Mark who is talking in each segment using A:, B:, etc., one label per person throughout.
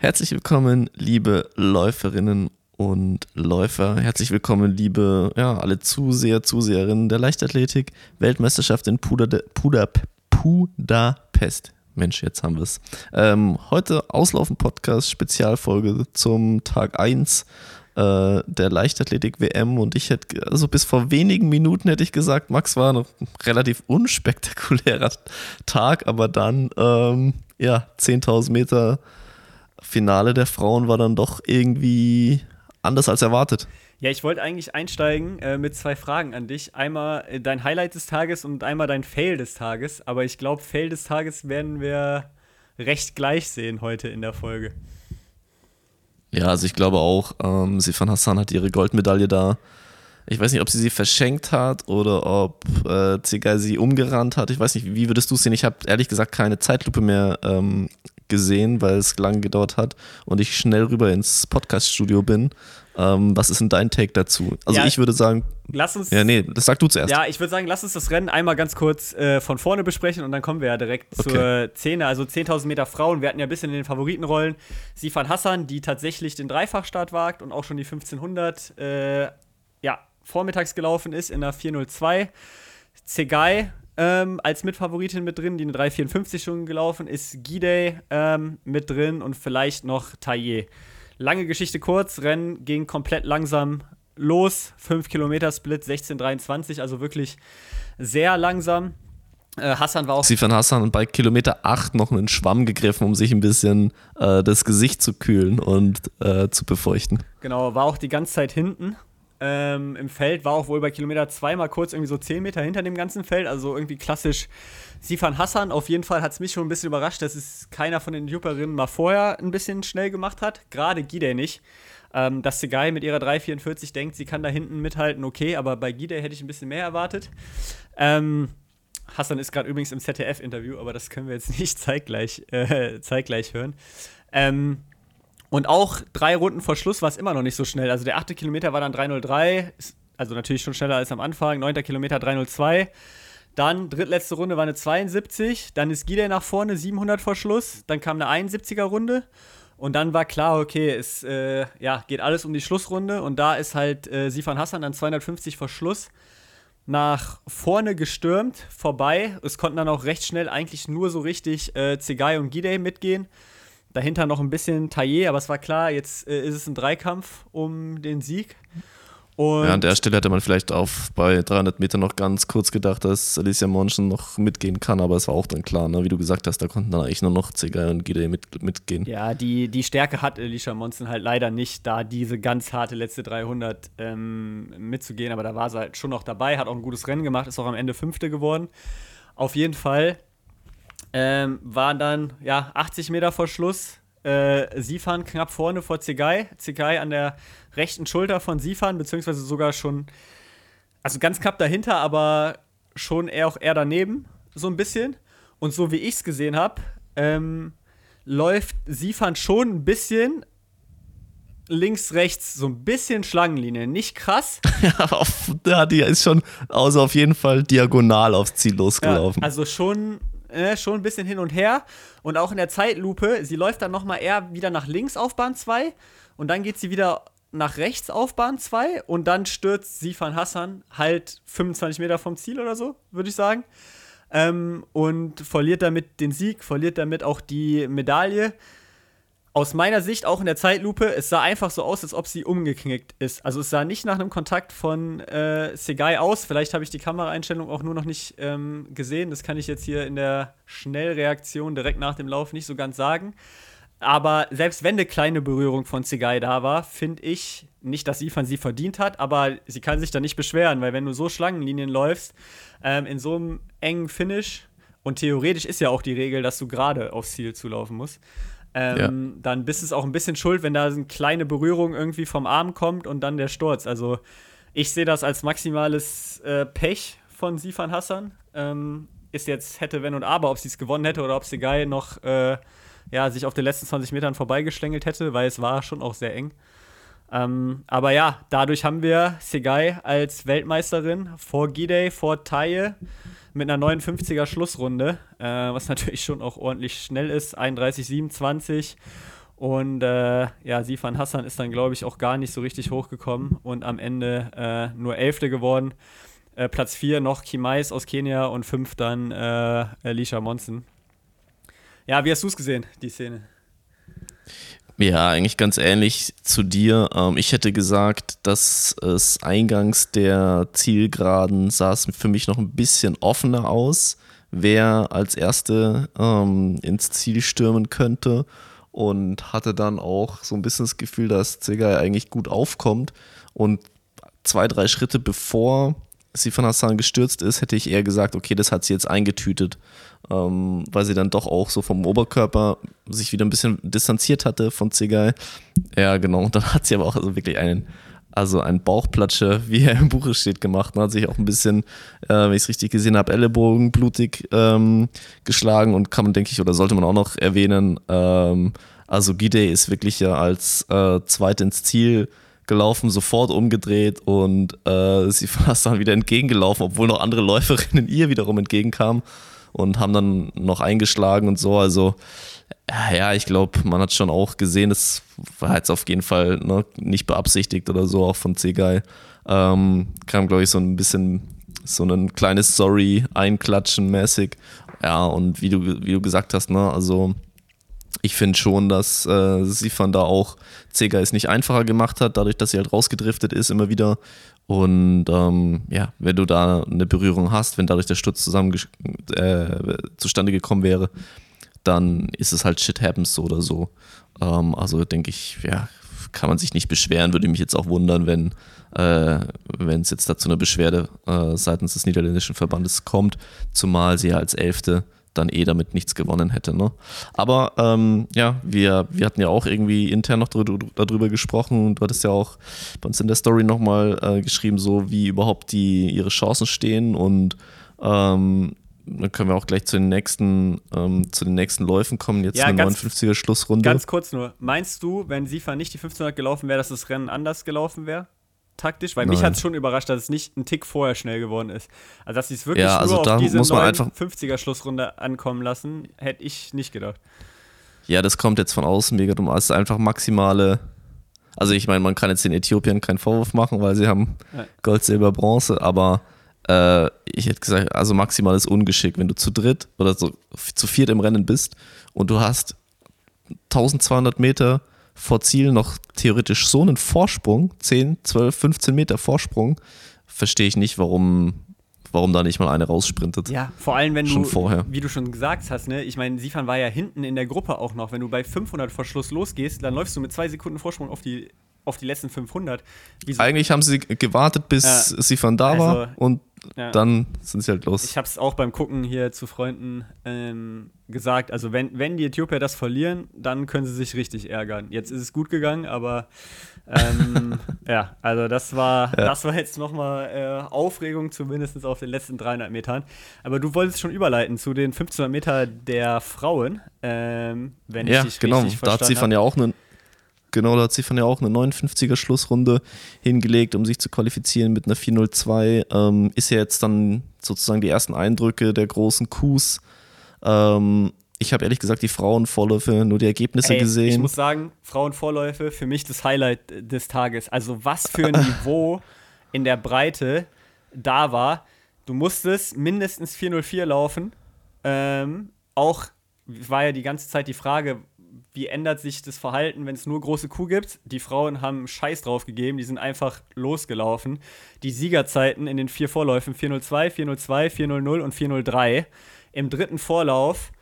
A: Herzlich willkommen, liebe Läuferinnen und Läufer. Herzlich willkommen, liebe, ja, alle Zuseher, Zuseherinnen der Leichtathletik. Weltmeisterschaft in Puder, Puder, Budapest. Mensch, jetzt haben wir es. Ähm, heute Auslaufen Podcast, Spezialfolge zum Tag 1 äh, der Leichtathletik-WM und ich hätte, also bis vor wenigen Minuten hätte ich gesagt, Max war ein relativ unspektakulärer Tag, aber dann, ähm, ja, 10.000 Meter Finale der Frauen war dann doch irgendwie anders als erwartet.
B: Ja, ich wollte eigentlich einsteigen äh, mit zwei Fragen an dich. Einmal äh, dein Highlight des Tages und einmal dein Fail des Tages. Aber ich glaube, Fail des Tages werden wir recht gleich sehen heute in der Folge.
A: Ja, also ich glaube auch, ähm, Sifan Hassan hat ihre Goldmedaille da. Ich weiß nicht, ob sie sie verschenkt hat oder ob äh, Zigai sie umgerannt hat. Ich weiß nicht, wie würdest du es sehen? Ich habe ehrlich gesagt keine Zeitlupe mehr ähm, gesehen, weil es lange gedauert hat und ich schnell rüber ins Podcaststudio bin. Ähm, was ist denn dein Take dazu? Also ja, ich würde sagen,
B: lass uns.
A: Ja, nee, das sag du zuerst.
B: Ja, ich würde sagen, lass uns das Rennen einmal ganz kurz äh, von vorne besprechen und dann kommen wir ja direkt okay. zur Szene. Also 10.000 Meter Frauen. Wir hatten ja ein bisschen in den Favoritenrollen Sifan Hassan, die tatsächlich den Dreifachstart wagt und auch schon die 1500 äh, ja, vormittags gelaufen ist in der 402. Zegai ähm, als Mitfavoritin mit drin, die eine 3,54 schon gelaufen ist. Gide ähm, mit drin und vielleicht noch Taillé. Lange Geschichte kurz, Rennen ging komplett langsam los. 5 Kilometer Split, 16,23, also wirklich sehr langsam. Äh, Hassan war auch.
A: Sifan Hassan bei Kilometer 8 noch einen Schwamm gegriffen, um sich ein bisschen äh, das Gesicht zu kühlen und äh, zu befeuchten.
B: Genau, war auch die ganze Zeit hinten ähm, im Feld, war auch wohl bei Kilometer 2 mal kurz irgendwie so 10 Meter hinter dem ganzen Feld, also irgendwie klassisch Sifan Hassan. Auf jeden Fall hat es mich schon ein bisschen überrascht, dass es keiner von den Jupperinnen mal vorher ein bisschen schnell gemacht hat, gerade Gide nicht. Ähm, dass Segai mit ihrer 3,44 denkt, sie kann da hinten mithalten, okay, aber bei Gide hätte ich ein bisschen mehr erwartet. Ähm, Hassan ist gerade übrigens im ZDF-Interview, aber das können wir jetzt nicht zeitgleich, äh, zeitgleich hören. Ähm, und auch drei Runden vor Schluss war es immer noch nicht so schnell. Also der achte Kilometer war dann 3.03, also natürlich schon schneller als am Anfang. Neunter Kilometer 3.02. Dann drittletzte Runde war eine 72. Dann ist Gide nach vorne, 700 vor Schluss. Dann kam eine 71er Runde. Und dann war klar, okay, es äh, ja, geht alles um die Schlussrunde. Und da ist halt äh, Sifan Hassan dann 250 vor Schluss nach vorne gestürmt, vorbei. Es konnten dann auch recht schnell eigentlich nur so richtig äh, Zegai und Gide mitgehen. Dahinter noch ein bisschen Taillé, aber es war klar, jetzt äh, ist es ein Dreikampf um den Sieg.
A: Und ja, an der Stelle hätte man vielleicht auf bei 300 Metern noch ganz kurz gedacht, dass Alicia Monschen noch mitgehen kann, aber es war auch dann klar, ne? wie du gesagt hast, da konnten dann eigentlich nur noch Ziga und Gide mit, mitgehen.
B: Ja, die, die Stärke hat Alicia Monschen halt leider nicht, da diese ganz harte letzte 300 ähm, mitzugehen, aber da war sie halt schon noch dabei, hat auch ein gutes Rennen gemacht, ist auch am Ende Fünfte geworden. Auf jeden Fall ähm, waren dann ja 80 Meter vor Schluss. Äh, Sifan knapp vorne vor Zigai. Zigai an der rechten Schulter von Sifan, beziehungsweise sogar schon, also ganz knapp dahinter, aber schon eher auch eher daneben, so ein bisschen. Und so wie ich es gesehen habe, ähm, läuft Sifan schon ein bisschen links, rechts, so ein bisschen Schlangenlinie. Nicht krass.
A: ja, die ist schon, also auf jeden Fall diagonal aufs Ziel losgelaufen.
B: Ja, also schon äh, schon ein bisschen hin und her. Und auch in der Zeitlupe, sie läuft dann nochmal eher wieder nach links auf Bahn 2 und dann geht sie wieder nach rechts auf Bahn 2 und dann stürzt Sifan Hassan halt 25 Meter vom Ziel oder so, würde ich sagen. Ähm, und verliert damit den Sieg, verliert damit auch die Medaille aus meiner Sicht auch in der Zeitlupe, es sah einfach so aus, als ob sie umgeknickt ist. Also es sah nicht nach einem Kontakt von äh, Segai aus. Vielleicht habe ich die Kameraeinstellung auch nur noch nicht ähm, gesehen. Das kann ich jetzt hier in der Schnellreaktion direkt nach dem Lauf nicht so ganz sagen. Aber selbst wenn eine kleine Berührung von Segai da war, finde ich nicht, dass sie von sie verdient hat, aber sie kann sich da nicht beschweren, weil wenn du so Schlangenlinien läufst, ähm, in so einem engen Finish, und theoretisch ist ja auch die Regel, dass du gerade aufs Ziel zulaufen musst, ähm, ja. dann bist es auch ein bisschen schuld, wenn da eine kleine Berührung irgendwie vom Arm kommt und dann der Sturz. Also ich sehe das als maximales äh, Pech von Sifan Hassan. Ähm, ist jetzt hätte, wenn und aber, ob sie es gewonnen hätte oder ob Segai noch äh, ja, sich auf den letzten 20 Metern vorbeigeschlängelt hätte, weil es war schon auch sehr eng. Ähm, aber ja, dadurch haben wir Segai als Weltmeisterin vor Gide, vor Taye mit einer 59er Schlussrunde, äh, was natürlich schon auch ordentlich schnell ist, 31, 27. Und äh, ja, Sifan Hassan ist dann, glaube ich, auch gar nicht so richtig hochgekommen und am Ende äh, nur Elfte geworden. Äh, Platz 4 noch Kimais aus Kenia und 5 dann äh, Alicia Monson. Ja, wie hast du es gesehen, die Szene?
A: Ja, eigentlich ganz ähnlich zu dir. Ähm, ich hätte gesagt, dass es eingangs der Zielgeraden sah es für mich noch ein bisschen offener aus, wer als Erste ähm, ins Ziel stürmen könnte und hatte dann auch so ein bisschen das Gefühl, dass Zegai eigentlich gut aufkommt und zwei, drei Schritte bevor Sifan Hassan gestürzt ist, hätte ich eher gesagt, okay, das hat sie jetzt eingetütet, ähm, weil sie dann doch auch so vom Oberkörper sich wieder ein bisschen distanziert hatte von Zegai. Ja, genau. Und dann hat sie aber auch also wirklich einen, also einen Bauchplatsche, wie er im Buche steht, gemacht und hat sich auch ein bisschen, äh, wenn ich es richtig gesehen habe, Ellenbogen blutig ähm, geschlagen und kann man, denke ich, oder sollte man auch noch erwähnen, ähm, also Gide ist wirklich ja als äh, Zweit ins Ziel gelaufen, sofort umgedreht und äh, sie fast dann wieder entgegengelaufen, obwohl noch andere Läuferinnen ihr wiederum entgegenkamen und haben dann noch eingeschlagen und so. Also ja, ich glaube, man hat schon auch gesehen, es war jetzt auf jeden Fall ne, nicht beabsichtigt oder so, auch von Zegai. Ähm, kam, glaube ich, so ein bisschen so ein kleines Sorry einklatschen mäßig. Ja, und wie du, wie du gesagt hast, ne, also ich finde schon, dass äh, Sifan da auch Zega es nicht einfacher gemacht hat, dadurch, dass sie halt rausgedriftet ist immer wieder. Und ähm, ja, wenn du da eine Berührung hast, wenn dadurch der Sturz zusammen äh, zustande gekommen wäre, dann ist es halt Shit happens so oder so. Ähm, also denke ich, ja, kann man sich nicht beschweren. Würde mich jetzt auch wundern, wenn äh, es jetzt dazu eine Beschwerde äh, seitens des niederländischen Verbandes kommt, zumal sie ja als Elfte dann eh damit nichts gewonnen hätte. Ne? Aber ähm, ja, wir, wir hatten ja auch irgendwie intern noch darüber, darüber gesprochen. Du hattest ja auch bei uns in der Story nochmal äh, geschrieben, so wie überhaupt die ihre Chancen stehen und ähm, dann können wir auch gleich zu den nächsten, ähm, zu den nächsten Läufen kommen. Jetzt
B: ja,
A: eine
B: ganz,
A: 59er Schlussrunde.
B: Ganz kurz nur. Meinst du, wenn Sifa nicht die 1500 gelaufen wäre, dass das Rennen anders gelaufen wäre? Taktisch, weil Nein. mich hat es schon überrascht, dass es nicht ein Tick vorher schnell geworden ist. Also, dass sie es wirklich
A: ja, also
B: nur auf diese
A: 50er-Schlussrunde
B: ankommen lassen, hätte ich nicht gedacht.
A: Ja, das kommt jetzt von außen mega dumm. Es ist einfach maximale. Also, ich meine, man kann jetzt den Äthiopiern keinen Vorwurf machen, weil sie haben ja. Gold, Silber, Bronze, aber äh, ich hätte gesagt, also maximales Ungeschick, wenn du zu dritt oder so zu viert im Rennen bist und du hast 1200 Meter vor Ziel noch theoretisch so einen Vorsprung, 10, 12, 15 Meter Vorsprung, verstehe ich nicht, warum, warum da nicht mal eine raussprintet.
B: Ja, vor allem, wenn
A: schon
B: du,
A: vorher.
B: wie du schon gesagt hast, ne, ich meine, Sifan war ja hinten in der Gruppe auch noch. Wenn du bei 500 vor Schluss losgehst, dann läufst du mit zwei Sekunden Vorsprung auf die, auf die letzten 500.
A: Wieso? Eigentlich haben sie gewartet, bis äh, Sifan da also, war und ja. dann sind sie halt los.
B: Ich habe es auch beim Gucken hier zu Freunden ähm, gesagt. Also, wenn, wenn die Äthiopier das verlieren, dann können sie sich richtig ärgern. Jetzt ist es gut gegangen, aber ähm, ja, also das war, ja. das war jetzt nochmal äh, Aufregung, zumindest auf den letzten 300 Metern. Aber du wolltest schon überleiten zu den 1500 Meter der Frauen, ähm, wenn
A: ja,
B: ich dich
A: genau.
B: richtig
A: da hat sie von ja auch einen Genau, da hat von ja auch eine 59er Schlussrunde hingelegt, um sich zu qualifizieren mit einer 402. Ähm, ist ja jetzt dann sozusagen die ersten Eindrücke der großen Coups. Ähm, ich habe ehrlich gesagt die Frauenvorläufe nur die Ergebnisse Ey, gesehen. Ich
B: muss sagen, Frauenvorläufe für mich das Highlight des Tages. Also was für ein Niveau in der Breite da war. Du musstest mindestens 404 laufen. Ähm, auch war ja die ganze Zeit die Frage, wie ändert sich das Verhalten, wenn es nur große Kuh gibt? Die Frauen haben Scheiß drauf gegeben, die sind einfach losgelaufen. Die Siegerzeiten in den vier Vorläufen 402, 402, 400 und 403. Im dritten Vorlauf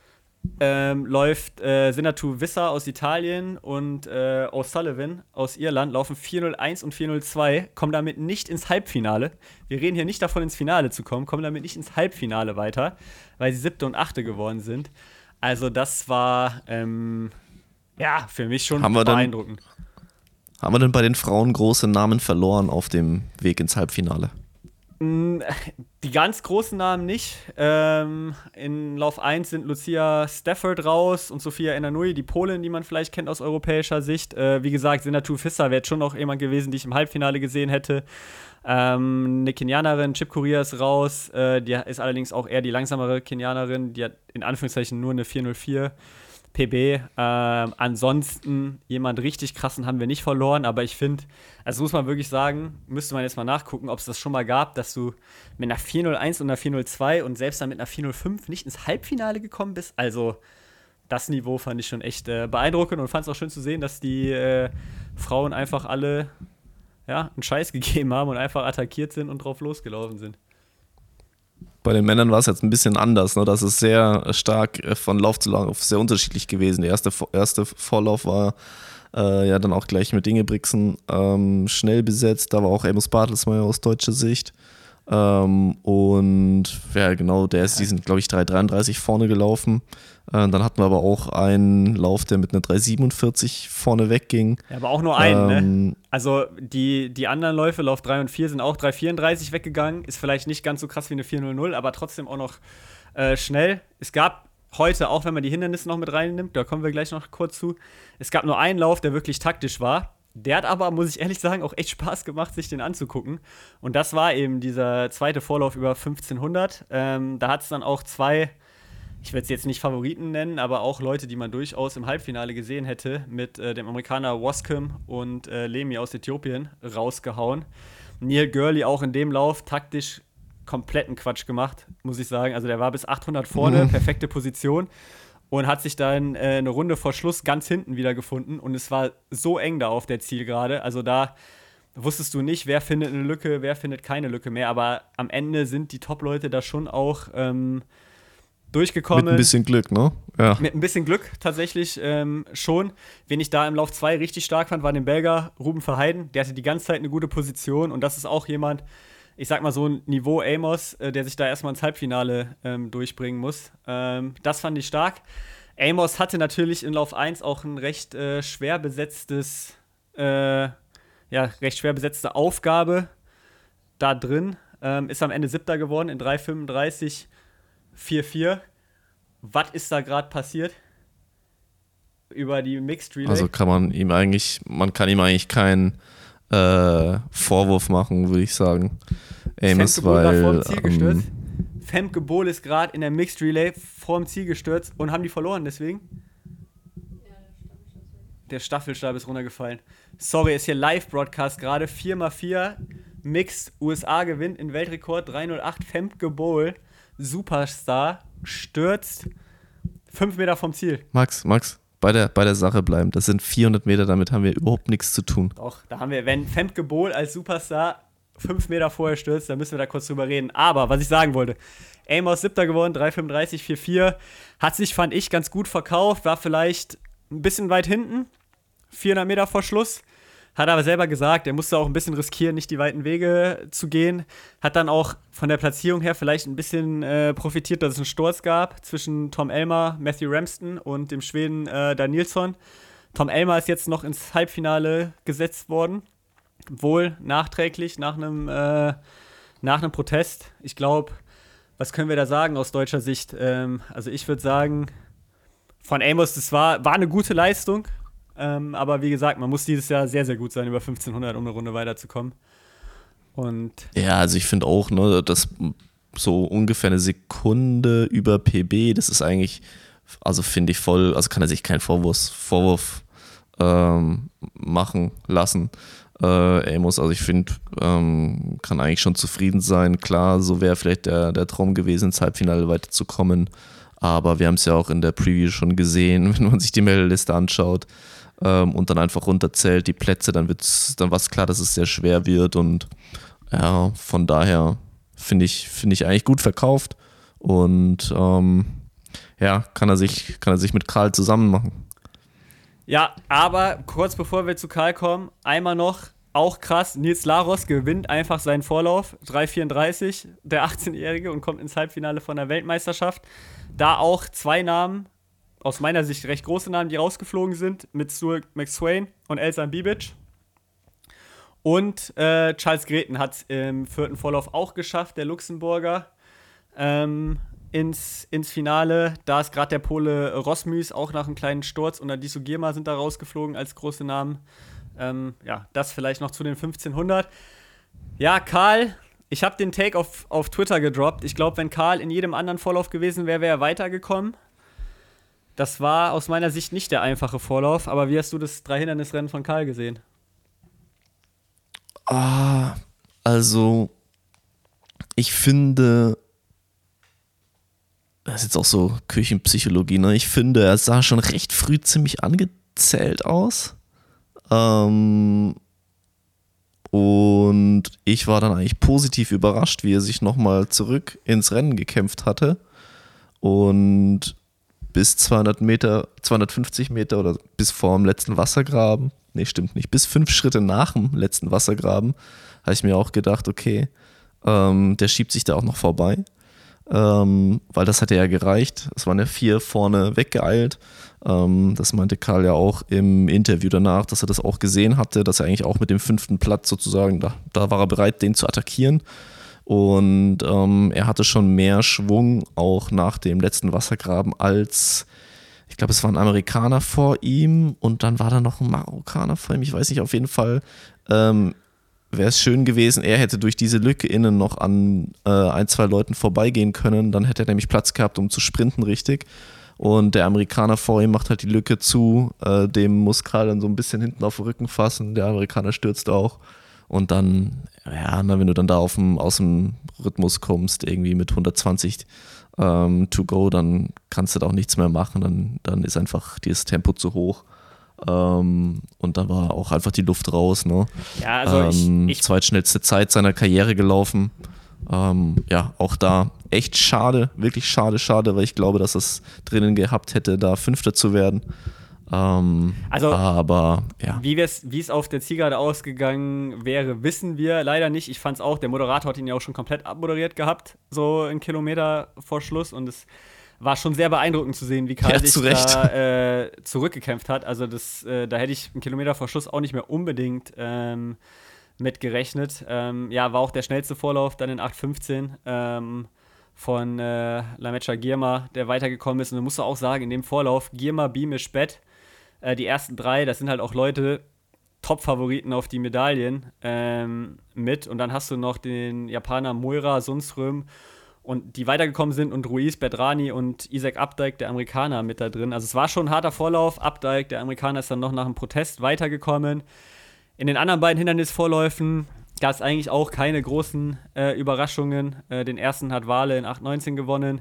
B: ähm, läuft äh, Senatu Wissa aus Italien und äh, O'Sullivan aus Irland laufen 401 und 402, kommen damit nicht ins Halbfinale. Wir reden hier nicht davon, ins Finale zu kommen, kommen damit nicht ins Halbfinale weiter, weil sie siebte und achte geworden sind. Also das war ähm, ja, für mich schon
A: haben
B: beeindruckend.
A: Denn, haben wir denn bei den Frauen große Namen verloren auf dem Weg ins Halbfinale?
B: Mm, die ganz großen Namen nicht. Ähm, in Lauf 1 sind Lucia Stafford raus und Sophia Enanui, die Polin, die man vielleicht kennt aus europäischer Sicht. Äh, wie gesagt, Sinatu Fisser wäre schon noch jemand gewesen, die ich im Halbfinale gesehen hätte. Ähm, eine Kenianerin, Chip Korea ist raus. Äh, die ist allerdings auch eher die langsamere Kenianerin. Die hat in Anführungszeichen nur eine 404 PB. Ähm, ansonsten jemand richtig krassen haben wir nicht verloren, aber ich finde, also muss man wirklich sagen, müsste man jetzt mal nachgucken, ob es das schon mal gab, dass du mit einer 401 und einer 402 und selbst dann mit einer 405 nicht ins Halbfinale gekommen bist. Also das Niveau fand ich schon echt äh, beeindruckend und fand es auch schön zu sehen, dass die äh, Frauen einfach alle ja, einen Scheiß gegeben haben und einfach attackiert sind und drauf losgelaufen sind.
A: Bei den Männern war es jetzt ein bisschen anders. Ne? Das ist sehr stark äh, von Lauf zu Lauf sehr unterschiedlich gewesen. Der erste, erste Vorlauf war äh, ja dann auch gleich mit Ingebrigtsen ähm, schnell besetzt. Da war auch Amos Bartelsmeyer aus deutscher Sicht. Ähm, und ja, genau, der ist, die sind, glaube ich, 3,33 vorne gelaufen. Äh, dann hatten wir aber auch einen Lauf, der mit einer 3,47 vorne wegging.
B: Ja, aber auch nur einen, ne? ähm, ne? Also die, die anderen Läufe, Lauf 3 und 4, sind auch 3,34 weggegangen. Ist vielleicht nicht ganz so krass wie eine 4,00, aber trotzdem auch noch äh, schnell. Es gab heute, auch wenn man die Hindernisse noch mit reinnimmt, da kommen wir gleich noch kurz zu, es gab nur einen Lauf, der wirklich taktisch war. Der hat aber, muss ich ehrlich sagen, auch echt Spaß gemacht, sich den anzugucken. Und das war eben dieser zweite Vorlauf über 1500. Ähm, da hat es dann auch zwei, ich werde es jetzt nicht Favoriten nennen, aber auch Leute, die man durchaus im Halbfinale gesehen hätte, mit äh, dem Amerikaner Wascom und äh, Lemi aus Äthiopien rausgehauen. Neil Gurley auch in dem Lauf taktisch kompletten Quatsch gemacht, muss ich sagen. Also der war bis 800 vorne, mhm. perfekte Position und hat sich dann äh, eine Runde vor Schluss ganz hinten wieder gefunden und es war so eng da auf der Zielgerade. Also da wusstest du nicht, wer findet eine Lücke, wer findet keine Lücke mehr. Aber am Ende sind die Top-Leute da schon auch ähm, durchgekommen. Mit
A: ein bisschen Glück, ne?
B: Ja. Mit ein bisschen Glück tatsächlich ähm, schon. Wen ich da im Lauf 2 richtig stark fand, war den Belger Ruben Verheiden. Der hatte die ganze Zeit eine gute Position und das ist auch jemand, ich sag mal so ein Niveau Amos, äh, der sich da erstmal ins Halbfinale ähm, durchbringen muss. Ähm, das fand ich stark. Amos hatte natürlich in Lauf 1 auch ein recht äh, schwer besetztes, äh, ja, recht schwer besetzte Aufgabe da drin. Ähm, ist am Ende siebter geworden in 3,35, 4,4. Was ist da gerade passiert? Über die Mixed Relay?
A: Also kann man ihm eigentlich, man kann ihm eigentlich keinen äh, Vorwurf machen, würde ich sagen.
B: Amos, weil. Ähm, Femke Bohl ist gerade in der Mixed Relay vor dem Ziel gestürzt und haben die verloren deswegen. Der Staffelstab ist runtergefallen. Sorry, ist hier Live-Broadcast gerade. 4x4 Mixed USA gewinnt in Weltrekord 308. Femke Bohl, Superstar, stürzt 5 Meter vom Ziel.
A: Max, Max, bei der, bei der Sache bleiben. Das sind 400 Meter, damit haben wir überhaupt nichts zu tun.
B: Doch, da haben wir, wenn Femke Bohl als Superstar fünf Meter vorher stürzt, dann müssen wir da kurz drüber reden. Aber, was ich sagen wollte, Amos siebter geworden, 3,35, 4,4. Hat sich, fand ich, ganz gut verkauft, war vielleicht ein bisschen weit hinten, 400 Meter vor Schluss. Hat aber selber gesagt, er musste auch ein bisschen riskieren, nicht die weiten Wege zu gehen. Hat dann auch von der Platzierung her vielleicht ein bisschen äh, profitiert, dass es einen Sturz gab zwischen Tom Elmer, Matthew Ramston und dem Schweden äh, Danielsson. Tom Elmer ist jetzt noch ins Halbfinale gesetzt worden. Wohl nachträglich nach einem, äh, nach einem Protest. Ich glaube, was können wir da sagen aus deutscher Sicht? Ähm, also ich würde sagen, von Amos, das war, war eine gute Leistung. Ähm, aber wie gesagt, man muss dieses Jahr sehr, sehr gut sein, über 1500, um eine Runde weiterzukommen. Und
A: ja, also ich finde auch, ne, dass so ungefähr eine Sekunde über PB, das ist eigentlich, also finde ich voll, also kann er sich keinen Vorwurf, Vorwurf ähm, machen lassen. Äh, Amos, also ich finde, ähm, kann eigentlich schon zufrieden sein. Klar, so wäre vielleicht der, der Traum gewesen, ins Halbfinale weiterzukommen. Aber wir haben es ja auch in der Preview schon gesehen, wenn man sich die Meldeliste anschaut ähm, und dann einfach runterzählt die Plätze, dann wird's, dann war es klar, dass es sehr schwer wird und ja, von daher finde ich, finde ich eigentlich gut verkauft und ähm, ja, kann er sich, kann er sich mit Karl zusammen machen.
B: Ja, aber kurz bevor wir zu Karl kommen, einmal noch, auch krass, Nils Laros gewinnt einfach seinen Vorlauf, 3,34, der 18-Jährige und kommt ins Halbfinale von der Weltmeisterschaft. Da auch zwei Namen aus meiner Sicht recht große Namen, die rausgeflogen sind, mit Stuart McSwain und Elsa Bibic. Und äh, Charles Greten hat es im vierten Vorlauf auch geschafft, der Luxemburger, ähm, ins, ins Finale. Da ist gerade der Pole Rosmüs auch nach einem kleinen Sturz und Adisu Girma sind da rausgeflogen als große Namen. Ähm, ja, das vielleicht noch zu den 1500. Ja, Karl, ich habe den Take auf, auf Twitter gedroppt. Ich glaube, wenn Karl in jedem anderen Vorlauf gewesen wäre, wäre er weitergekommen. Das war aus meiner Sicht nicht der einfache Vorlauf, aber wie hast du das Drei-Hindernis-Rennen von Karl gesehen?
A: Ah, also ich finde, das ist jetzt auch so Küchenpsychologie, ne? Ich finde, er sah schon recht früh ziemlich angezählt aus. Ähm, und ich war dann eigentlich positiv überrascht, wie er sich nochmal zurück ins Rennen gekämpft hatte. Und bis 200 Meter, 250 Meter oder bis vor dem letzten Wassergraben, nee, stimmt nicht, bis fünf Schritte nach dem letzten Wassergraben, habe ich mir auch gedacht, okay, ähm, der schiebt sich da auch noch vorbei. Ähm, weil das hatte ja gereicht. Es waren ja vier vorne weggeeilt. Ähm, das meinte Karl ja auch im Interview danach, dass er das auch gesehen hatte, dass er eigentlich auch mit dem fünften Platz sozusagen, da, da war er bereit, den zu attackieren. Und ähm, er hatte schon mehr Schwung auch nach dem letzten Wassergraben als, ich glaube, es war ein Amerikaner vor ihm und dann war da noch ein Marokkaner vor ihm. Ich weiß nicht, auf jeden Fall ähm, wäre es schön gewesen, er hätte durch diese Lücke innen noch an äh, ein, zwei Leuten vorbeigehen können. Dann hätte er nämlich Platz gehabt, um zu sprinten, richtig. Und der Amerikaner vor ihm macht halt die Lücke zu. Äh, dem muss Karl dann so ein bisschen hinten auf den Rücken fassen. Der Amerikaner stürzt auch. Und dann, ja, na, wenn du dann da auf dem, aus dem Rhythmus kommst, irgendwie mit 120 ähm, to go, dann kannst du da auch nichts mehr machen. Dann, dann ist einfach dieses Tempo zu hoch. Ähm, und dann war auch einfach die Luft raus. Ne?
B: Ja, also
A: ähm,
B: ich, ich
A: Zweitschnellste Zeit seiner Karriere gelaufen. Ähm, ja, auch da echt schade, wirklich schade, schade, weil ich glaube, dass es drinnen gehabt hätte, da Fünfter zu werden. Ähm,
B: Also,
A: aber ja,
B: Wie es auf der Zielgerade ausgegangen wäre, wissen wir leider nicht. Ich fand es auch, der Moderator hat ihn ja auch schon komplett abmoderiert gehabt, so einen Kilometer vor Schluss. Und es war schon sehr beeindruckend zu sehen, wie Karl
A: Ja,
B: sich da äh, zurückgekämpft hat. Also das, äh, da hätte ich einen Kilometer vor Schluss auch nicht mehr unbedingt ähm, mit gerechnet. Ähm, ja, war auch der schnellste Vorlauf dann in 8.15 ähm, von äh, Lamecha Girma, der weitergekommen ist. Und du musst auch sagen, in dem Vorlauf Girma, Beamish, Bett, äh, die ersten drei, das sind halt auch Leute, Top-Favoriten auf die Medaillen ähm, mit. Und dann hast du noch den Japaner Moira Sundström und die weitergekommen sind und Ruiz Bedrani und Isaac Updike, der Amerikaner, mit da drin. Also es war schon ein harter Vorlauf. Updike, der Amerikaner, ist dann noch nach einem Protest weitergekommen. In den anderen beiden Hindernisvorläufen gab es eigentlich auch keine großen äh, Überraschungen. Äh, den ersten hat Wale in 8.19 gewonnen.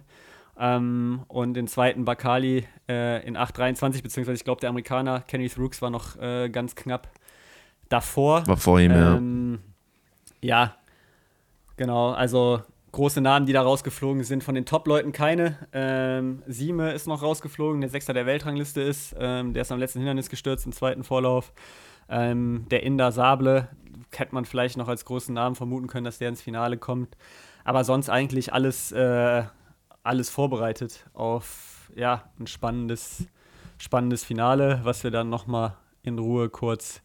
B: Ähm, und den zweiten Bakali äh, in 8.23, beziehungsweise ich glaube, der Amerikaner Kenneth Rooks war noch äh, ganz knapp davor.
A: war vor ihm, ja.
B: Ähm, ja, genau. Also große Namen, die da rausgeflogen sind. Von den Top-Leuten keine. Ähm, Sieme ist noch rausgeflogen, der Sechster der Weltrangliste ist. Ähm, der ist am letzten Hindernis gestürzt im zweiten Vorlauf. Ähm, der Inder Sable hätte man vielleicht noch als großen Namen vermuten können, dass der ins Finale kommt. Aber sonst eigentlich alles, äh, alles vorbereitet auf ja, ein spannendes, spannendes Finale, was wir dann nochmal in Ruhe kurz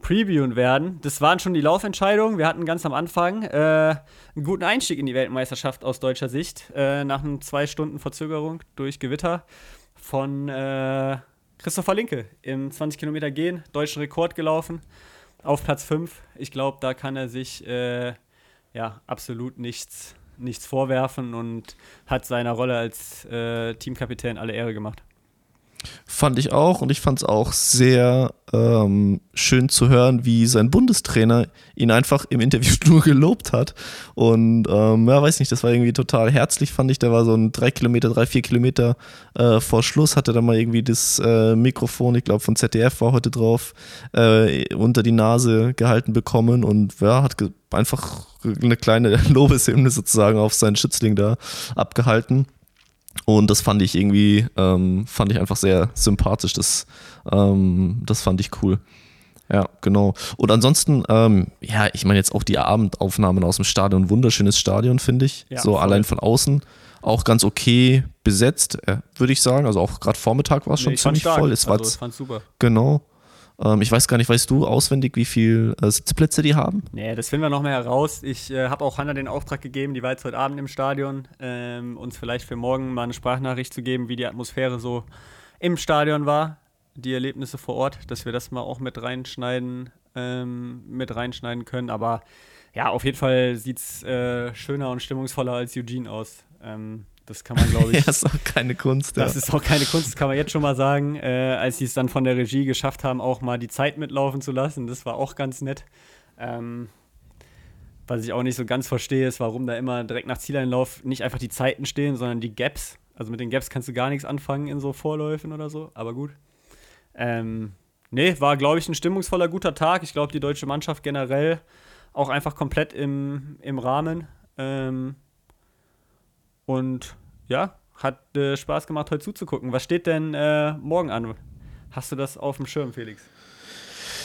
B: previewen werden. Das waren schon die Laufentscheidungen. Wir hatten ganz am Anfang äh, einen guten Einstieg in die Weltmeisterschaft aus deutscher Sicht, äh, nach einer zwei Stunden Verzögerung durch Gewitter von äh, Christopher Linke im 20 Kilometer gehen, deutschen Rekord gelaufen, auf Platz 5. Ich glaube, da kann er sich äh, ja absolut nichts, nichts vorwerfen und hat seiner Rolle als äh, Teamkapitän alle Ehre gemacht.
A: Fand ich auch und ich fand es auch sehr ähm, schön zu hören, wie sein Bundestrainer ihn einfach im Interview nur gelobt hat. Und ähm, ja, weiß nicht, das war irgendwie total herzlich, fand ich. Der war so ein drei Kilometer, drei, vier Kilometer äh, vor Schluss, hatte da mal irgendwie das äh, Mikrofon, ich glaube von ZDF war heute drauf, äh, unter die Nase gehalten bekommen und ja, hat einfach eine kleine Lobeshymne sozusagen auf seinen Schützling da abgehalten. Und das fand ich irgendwie, ähm, fand ich einfach sehr sympathisch. Das, ähm, das fand ich cool. Ja, genau. Und ansonsten, ähm, ja, ich meine jetzt auch die Abendaufnahmen aus dem Stadion, wunderschönes Stadion, finde ich.
B: Ja,
A: so
B: voll.
A: allein von außen auch ganz okay besetzt, äh, würde ich sagen. Also auch gerade Vormittag war es schon
B: fand's
A: ziemlich voll. Es war
B: also, fand's super.
A: genau. Ähm, ich weiß gar nicht, weißt du auswendig, wie viele äh, Sitzplätze die haben?
B: Nee, das finden wir noch mehr heraus. Ich äh, habe auch Hanna den Auftrag gegeben, die war jetzt heute Abend im Stadion, ähm, uns vielleicht für morgen mal eine Sprachnachricht zu geben, wie die Atmosphäre so im Stadion war, die Erlebnisse vor Ort, dass wir das mal auch mit reinschneiden, ähm, mit reinschneiden können. Aber ja, auf jeden Fall sieht es äh, schöner und stimmungsvoller als Eugene aus. Ähm, Das kann man, glaube ich.
A: ja, ist auch keine Kunst.
B: Das
A: ja.
B: ist auch keine Kunst, das kann man jetzt schon mal sagen. Äh, als sie es dann von der Regie geschafft haben, auch mal die Zeit mitlaufen zu lassen, das war auch ganz nett. Ähm, was ich auch nicht so ganz verstehe, ist, warum da immer direkt nach Zieleinlauf nicht einfach die Zeiten stehen, sondern die Gaps. Also mit den Gaps kannst du gar nichts anfangen in so Vorläufen oder so, aber gut. Ähm, nee, war, glaube ich, ein stimmungsvoller, guter Tag. Ich glaube, die deutsche Mannschaft generell auch einfach komplett im, im Rahmen. Ähm, und ja, hat äh, Spaß gemacht, heute zuzugucken. Was steht denn äh, morgen an? Hast du das auf dem Schirm, Felix?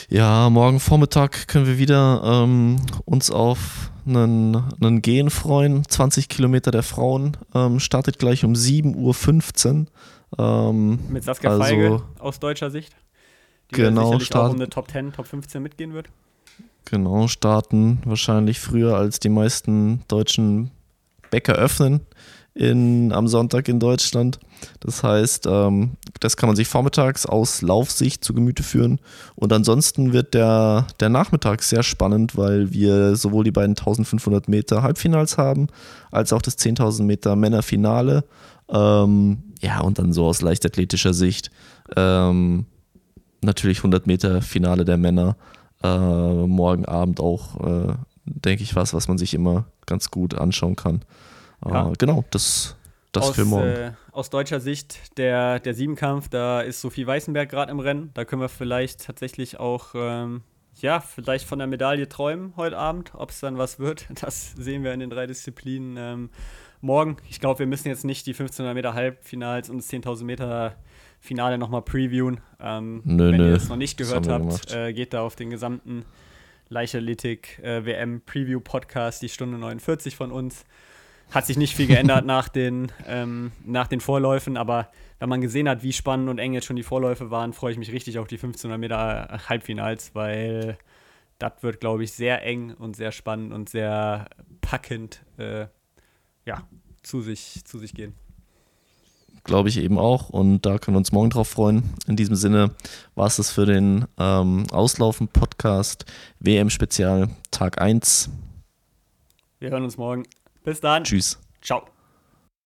A: Ja, morgen Vormittag können wir wieder ähm, uns auf einen, einen Gehen freuen. 20 Kilometer der Frauen. Ähm, startet gleich um 7.15 Uhr. Ähm,
B: Mit Saskia
A: also,
B: Feige aus deutscher Sicht. Die
A: Genau,
B: sicherlich auch um eine Top 10, Top 15 mitgehen wird.
A: Genau, starten wahrscheinlich früher als die meisten deutschen Bäcker öffnen in, am Sonntag in Deutschland. Das heißt, ähm, das kann man sich vormittags aus Laufsicht zu Gemüte führen. Und ansonsten wird der, der Nachmittag sehr spannend, weil wir sowohl die beiden 1500 Meter Halbfinals haben, als auch das 10.000 Meter Männerfinale. Ähm, ja, und dann so aus leichtathletischer Sicht ähm, natürlich 100 Meter Finale der Männer. Äh, morgen Abend auch, äh, denke ich, was, was man sich immer ganz gut anschauen kann. Äh,
B: Ja.
A: Genau, das, das
B: aus,
A: für morgen.
B: Äh, aus deutscher Sicht, der, der Siebenkampf, da ist Sophie Weißenberg gerade im Rennen. Da können wir vielleicht tatsächlich auch, ähm, ja, vielleicht von der Medaille träumen heute Abend. Ob es dann was wird, das sehen wir in den drei Disziplinen ähm, morgen. Ich glaube, wir müssen jetzt nicht die 1500 Meter Halbfinals und das 10.000 Meter Finale nochmal previewen. Ähm,
A: Nö,
B: wenn
A: nö,
B: ihr es noch nicht gehört habt, äh, geht da auf den gesamten Leichtathletik äh, WM Preview Podcast, die Stunde 49 von uns. Hat sich nicht viel geändert nach, den, ähm, nach den Vorläufen, aber wenn man gesehen hat, wie spannend und eng jetzt schon die Vorläufe waren, freue ich mich richtig auf die 1500 Meter Halbfinals, weil das wird, glaube ich, sehr eng und sehr spannend und sehr packend äh, ja, zu, sich, zu sich gehen.
A: Glaube ich eben auch. Und da können wir uns morgen drauf freuen. In diesem Sinne war es das für den ähm, Auslaufen-Podcast WM-Spezial Tag 1.
B: Wir hören uns morgen. Bis dann.
A: Tschüss.
B: Ciao.